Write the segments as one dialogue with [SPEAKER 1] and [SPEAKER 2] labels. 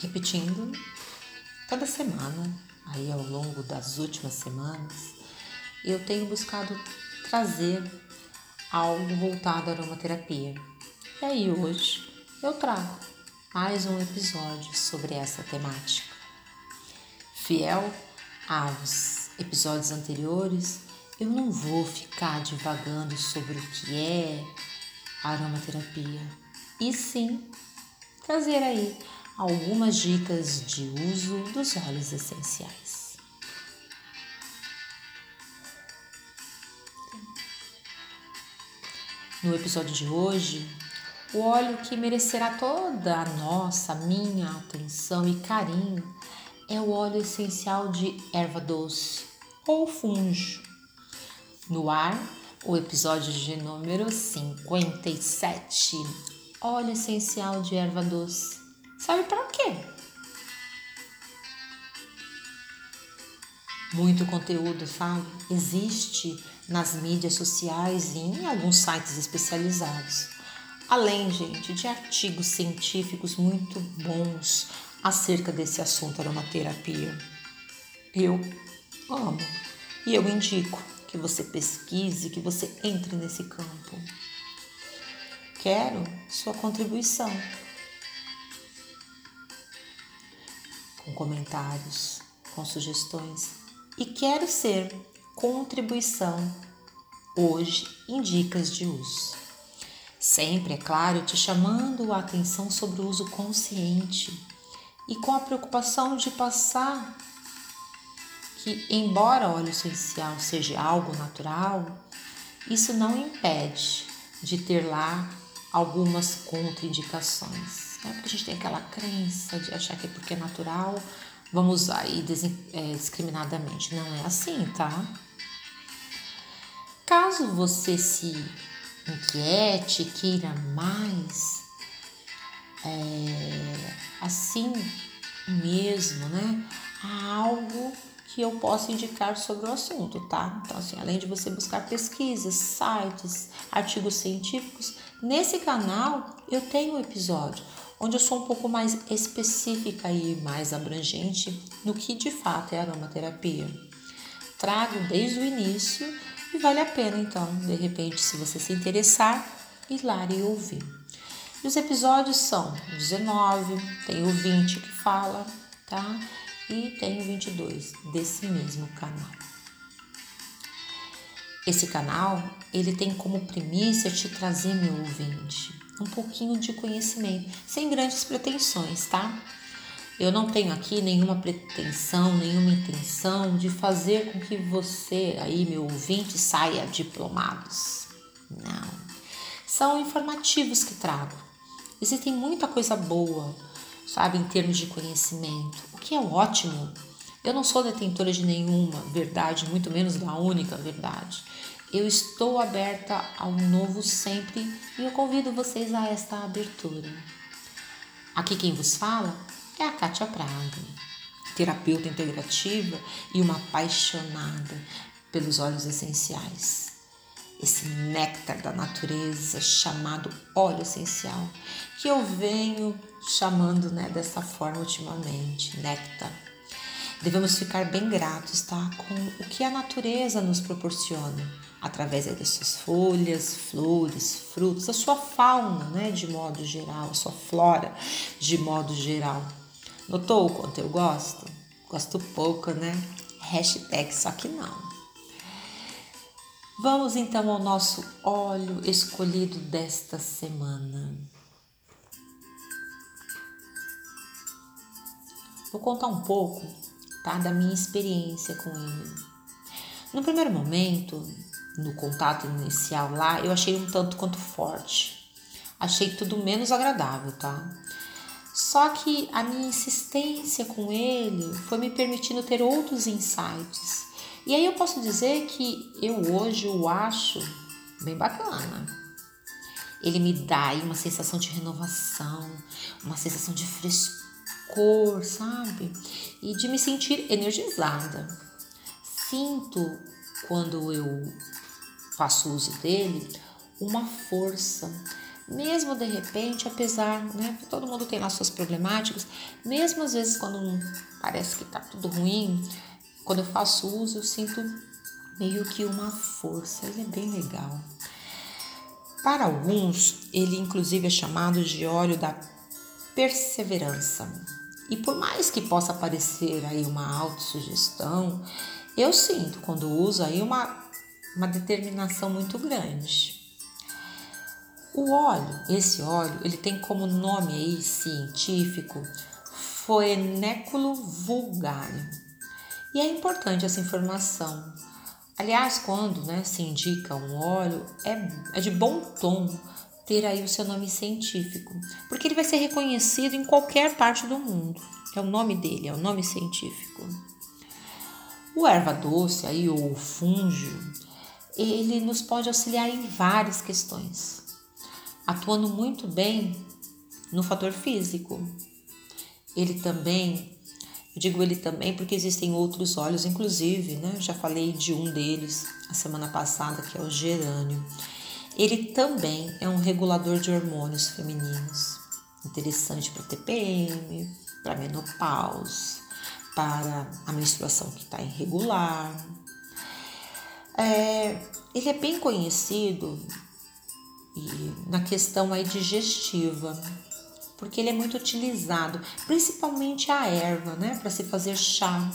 [SPEAKER 1] repetindo toda semana, aí ao longo das últimas semanas, eu tenho buscado trazer algo voltado à aromaterapia. E aí hoje eu trago mais um episódio sobre essa temática. Fiel aos episódios anteriores, eu não vou ficar divagando sobre o que é aromaterapia, e sim trazer aí algumas dicas de uso dos óleos essenciais. No episódio de hoje, o óleo que merecerá toda a nossa, minha atenção e carinho é o óleo essencial de erva doce ou fungo. No ar, o episódio de número 57. Óleo essencial de erva doce. Sabe para quê? Muito conteúdo, sabe? Existe nas mídias sociais e em alguns sites especializados. Além, gente, de artigos científicos muito bons acerca desse assunto aromaterapia. Eu amo e eu indico que você pesquise, que você entre nesse campo. Quero sua contribuição. Com comentários, com sugestões. E quero ser contribuição hoje em dicas de uso. Sempre, é claro, te chamando a atenção sobre o uso consciente e com a preocupação de passar que, embora óleo essencial seja algo natural, isso não impede de ter lá algumas contraindicações. Né? Porque a gente tem aquela crença de achar que porque é natural, vamos usar aí é, discriminadamente. Não é assim, tá? Caso você se inquiete, queira mais, é, assim mesmo, né? Há algo que eu posso indicar sobre o assunto, tá? Então, assim, além de você buscar pesquisas, sites, artigos científicos, nesse canal eu tenho um episódio onde eu sou um pouco mais específica e mais abrangente no que de fato é aromaterapia. Trago desde o início e vale a pena, então, de repente, se você se interessar, ir lá e ouvir. E os episódios são 19, tem o 20 que fala, tá? e tenho 22 desse mesmo canal. Esse canal, ele tem como premissa te trazer, meu ouvinte, um pouquinho de conhecimento, sem grandes pretensões, tá? Eu não tenho aqui nenhuma pretensão, nenhuma intenção de fazer com que você aí, meu ouvinte, saia diplomados. Não. São informativos que trago. Existem muita coisa boa, sabe, em termos de conhecimento, o que é ótimo. Eu não sou detentora de nenhuma verdade, muito menos da única verdade. Eu estou aberta ao novo sempre e eu convido vocês a esta abertura. Aqui quem vos fala é a Kátia Praga, terapeuta integrativa e uma apaixonada pelos óleos essenciais. Esse néctar da natureza chamado óleo essencial, que eu venho chamando né, dessa forma ultimamente, néctar. Devemos ficar bem gratos tá, com o que a natureza nos proporciona, através das suas folhas, flores, frutos, a sua fauna, né, de modo geral, a sua flora, de modo geral. Notou o quanto eu gosto? Gosto pouco, né? Hashtag só que não. Vamos então ao nosso óleo escolhido desta semana. Vou contar um pouco tá, da minha experiência com ele. No primeiro momento, no contato inicial lá, eu achei um tanto quanto forte. Achei tudo menos agradável, tá? Só que a minha insistência com ele foi me permitindo ter outros insights. E aí eu posso dizer que eu hoje o acho bem bacana. Ele me dá aí uma sensação de renovação, uma sensação de frescura cor, sabe? E de me sentir energizada. Sinto quando eu faço uso dele uma força, mesmo de repente, apesar, né, todo mundo tem lá suas problemáticas, mesmo às vezes quando parece que tá tudo ruim, quando eu faço uso, eu sinto meio que uma força, ele é bem legal. Para alguns, ele inclusive é chamado de óleo da perseverança. E por mais que possa parecer aí uma autossugestão, eu sinto quando uso aí uma, uma determinação muito grande. O óleo, esse óleo, ele tem como nome aí científico Phoeneculo vulgare. E é importante essa informação. Aliás, quando né, se indica um óleo, é, é de bom tom ter aí o seu nome científico, porque ele vai ser reconhecido em qualquer parte do mundo. É o nome dele, é o nome científico. O erva doce aí ou o fúngio, ele nos pode auxiliar em várias questões, atuando muito bem no fator físico. Ele também, eu digo ele também porque existem outros óleos, inclusive, né? Já falei de um deles a semana passada, que é o gerânio. Ele também é um regulador de hormônios femininos, interessante para TPM, para menopausa, para a menstruação que está irregular. É, ele é bem conhecido e, na questão aí digestiva, porque ele é muito utilizado, principalmente a erva, né, para se fazer chá.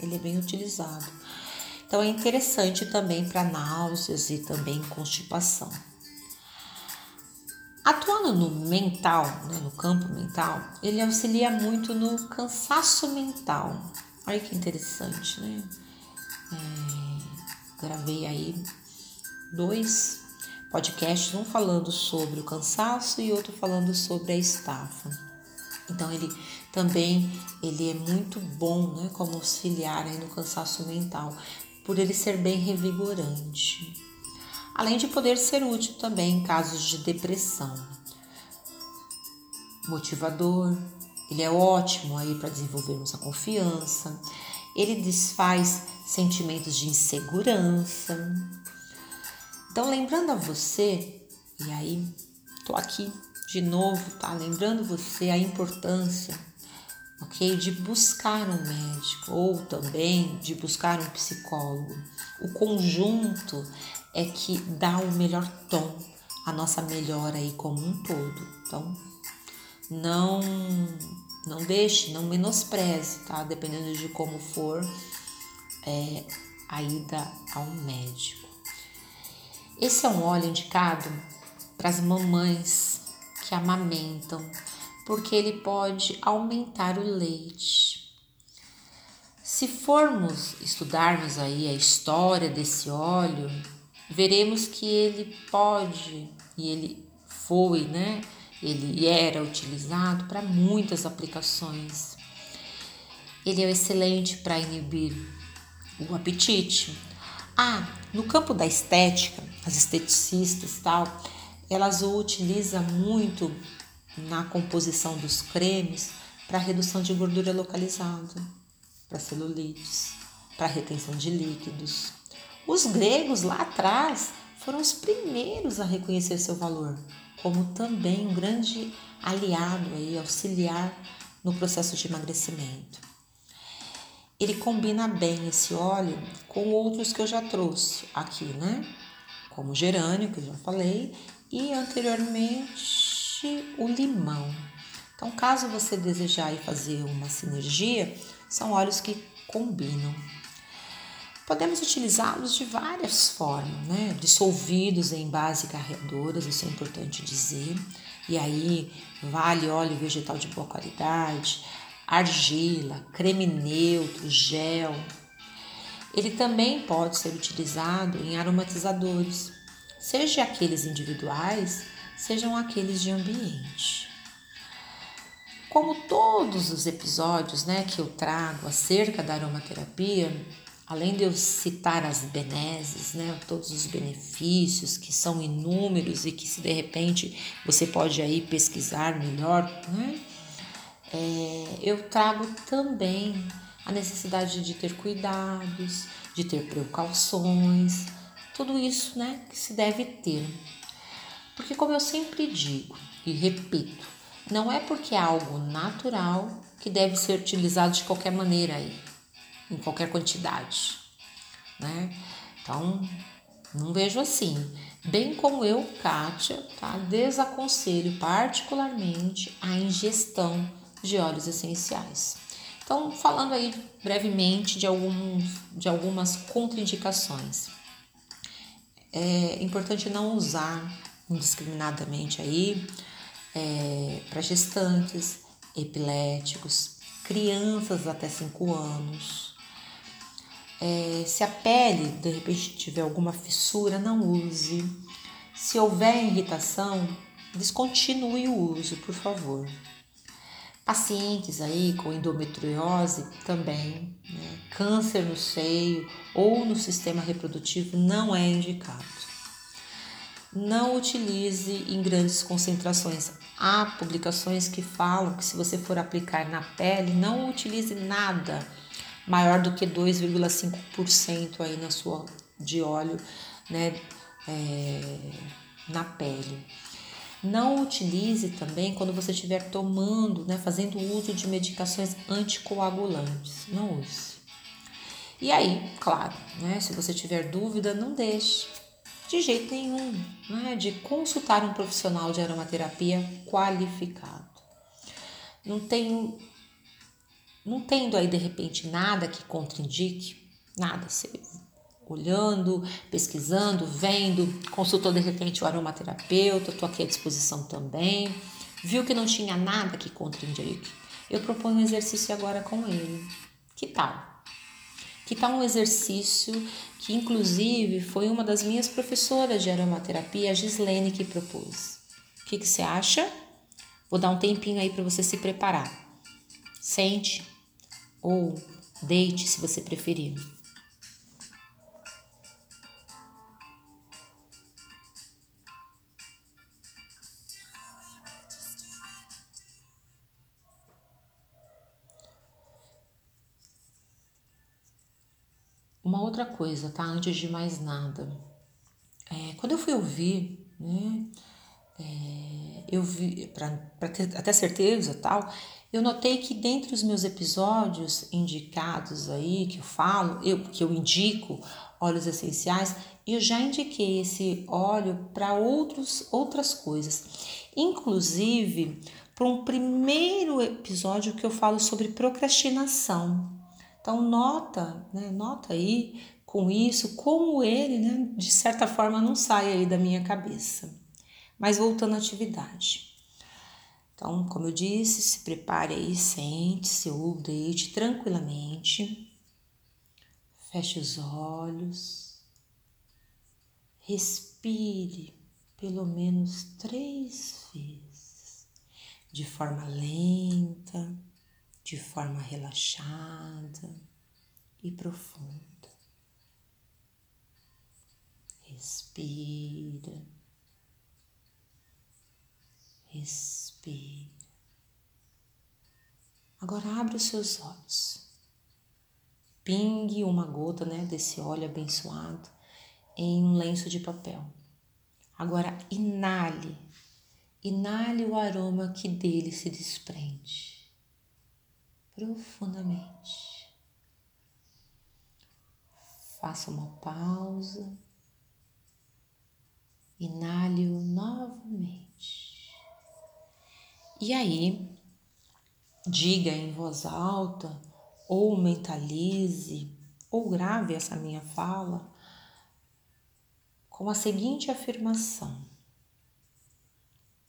[SPEAKER 1] Ele é bem utilizado. Então é interessante também para náuseas e também constipação. Atuando no mental, né, no campo mental, ele auxilia muito no cansaço mental. Olha que interessante, né? É, gravei aí dois podcasts, um falando sobre o cansaço e outro falando sobre a estafa. Então ele também ele é muito bom, né, como auxiliar aí no cansaço mental, por ele ser bem revigorante além de poder ser útil também em casos de depressão. Motivador, ele é ótimo aí para desenvolvermos a confiança, ele desfaz sentimentos de insegurança. Então, lembrando a você, e aí tô aqui de novo, tá? Lembrando você a importância, ok, de buscar um médico ou também de buscar um psicólogo. O conjunto é que dá o melhor tom, a nossa melhora aí como um todo. Então, não não deixe, não menospreze, tá? Dependendo de como for é, a ida ao médico. Esse é um óleo indicado para as mamães que amamentam, porque ele pode aumentar o leite. Se formos estudarmos aí a história desse óleo, veremos que ele pode e ele foi, né? Ele era utilizado para muitas aplicações. Ele é excelente para inibir o apetite. Ah, no campo da estética, as esteticistas tal, elas o utilizam muito na composição dos cremes para redução de gordura localizada, para celulites, para retenção de líquidos. Os gregos lá atrás foram os primeiros a reconhecer seu valor, como também um grande aliado e auxiliar no processo de emagrecimento. Ele combina bem esse óleo com outros que eu já trouxe aqui, né? Como o gerânio, que eu já falei, e anteriormente o limão. Então, caso você desejar fazer uma sinergia, são óleos que combinam. Podemos utilizá-los de várias formas, né? Dissolvidos em base carreadoras, isso é importante dizer. E aí, vale óleo vegetal de boa qualidade, argila, creme neutro, gel. Ele também pode ser utilizado em aromatizadores, seja aqueles individuais, sejam aqueles de ambiente. Como todos os episódios né, que eu trago acerca da aromaterapia, além de eu citar as benesses, né, todos os benefícios que são inúmeros e que se de repente você pode aí pesquisar melhor, né, é, eu trago também a necessidade de ter cuidados, de ter precauções, tudo isso, né, que se deve ter. Porque, como eu sempre digo e repito, não é porque é algo natural que deve ser utilizado de qualquer maneira aí, em qualquer quantidade, né? Então, não vejo assim. Bem como eu, Kátia, tá? desaconselho particularmente a ingestão de óleos essenciais. Então, falando aí brevemente de, alguns, de algumas contraindicações. É importante não usar indiscriminadamente aí é, para gestantes, epiléticos, crianças até 5 anos. É, se a pele de repente tiver alguma fissura, não use. Se houver irritação, descontinue o uso, por favor. Pacientes aí com endometriose também, né? câncer no seio ou no sistema reprodutivo não é indicado. Não utilize em grandes concentrações. Há publicações que falam que se você for aplicar na pele, não utilize nada maior do que 2,5% aí na sua de óleo, né, é, na pele. Não utilize também quando você estiver tomando, né, fazendo uso de medicações anticoagulantes. Não use. E aí, claro, né, se você tiver dúvida, não deixe de jeito nenhum né, de consultar um profissional de aromaterapia qualificado. Não tem, não tendo aí de repente nada que contraindique, nada, você olhando, pesquisando, vendo, consultou de repente o aromaterapeuta, estou aqui à disposição também, viu que não tinha nada que contraindique, eu proponho um exercício agora com ele. Que tal? Que tal um exercício que inclusive foi uma das minhas professoras de aromaterapia, a Gislene, que propôs. O que, que você acha? Vou dar um tempinho aí para você se preparar. Sente ou deite se você preferir. Uma outra coisa, tá? Antes de mais nada, é, quando eu fui ouvir, né? É, eu vi, para ter até certeza tal, eu notei que dentre os meus episódios indicados aí, que eu falo, eu, que eu indico óleos essenciais, eu já indiquei esse óleo para outras coisas. Inclusive, para um primeiro episódio que eu falo sobre procrastinação. Então nota, né, nota aí com isso como ele, né, de certa forma não sai aí da minha cabeça. Mas voltando à atividade. Então, como eu disse, se prepare aí, sente-se ou deite tranquilamente. Feche os olhos. Respire pelo menos três vezes, de forma lenta de forma relaxada e profunda. Respira, respira. Agora abre os seus olhos. Pingue uma gota né, desse óleo abençoado em um lenço de papel. Agora inale, inale o aroma que dele se desprende profundamente. Faça uma pausa. Inale-o novamente. E aí, diga em voz alta, ou mentalize, ou grave essa minha fala com a seguinte afirmação: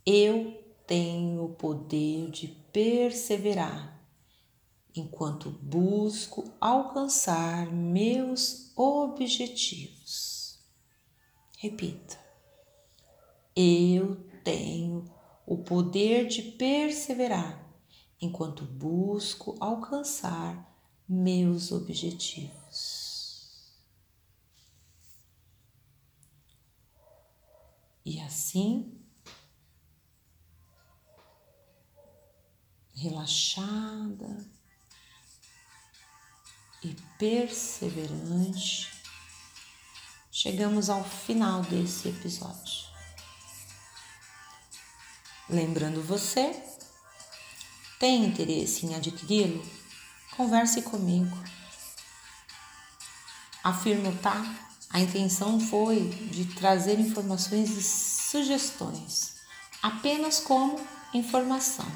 [SPEAKER 1] Eu tenho o poder de perseverar enquanto busco alcançar meus objetivos. Repita. Eu tenho o poder de perseverar enquanto busco alcançar meus objetivos. E assim, relaxada, e perseverante, chegamos ao final desse episódio. Lembrando você, tem interesse em adquiri-lo? Converse comigo. Afirmo, tá? A intenção foi de trazer informações e sugestões, apenas como informação.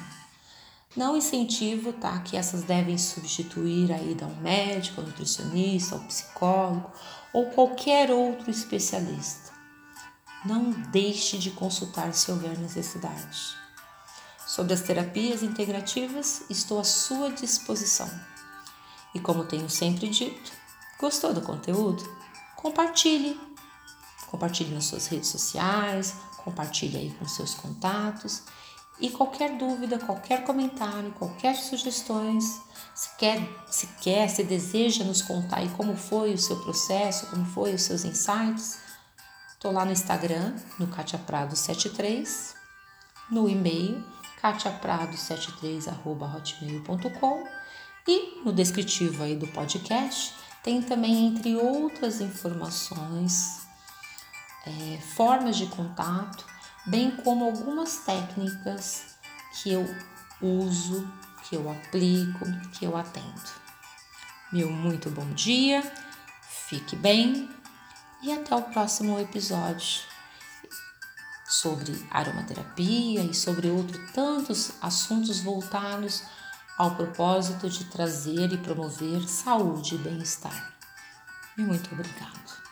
[SPEAKER 1] Não incentivo, tá, que essas devem substituir a ida ao médico, ao nutricionista, ao psicólogo ou qualquer outro especialista. Não deixe de consultar se houver necessidade. Sobre as terapias integrativas, estou à sua disposição. E como tenho sempre dito, gostou do conteúdo? Compartilhe. Compartilhe nas suas redes sociais, compartilhe aí com seus contatos e qualquer dúvida, qualquer comentário, qualquer sugestões, se quer, se quer, se deseja nos contar aí como foi o seu processo, como foi os seus insights, tô lá no Instagram, no Katia Prado 73, no e-mail katiaprado73@hotmail.com e no descritivo aí do podcast tem também entre outras informações, é, formas de contato bem como algumas técnicas que eu uso, que eu aplico, que eu atendo. Meu muito bom dia, fique bem e até o próximo episódio sobre aromaterapia e sobre outros tantos assuntos voltados ao propósito de trazer e promover saúde e bem-estar. E muito obrigado.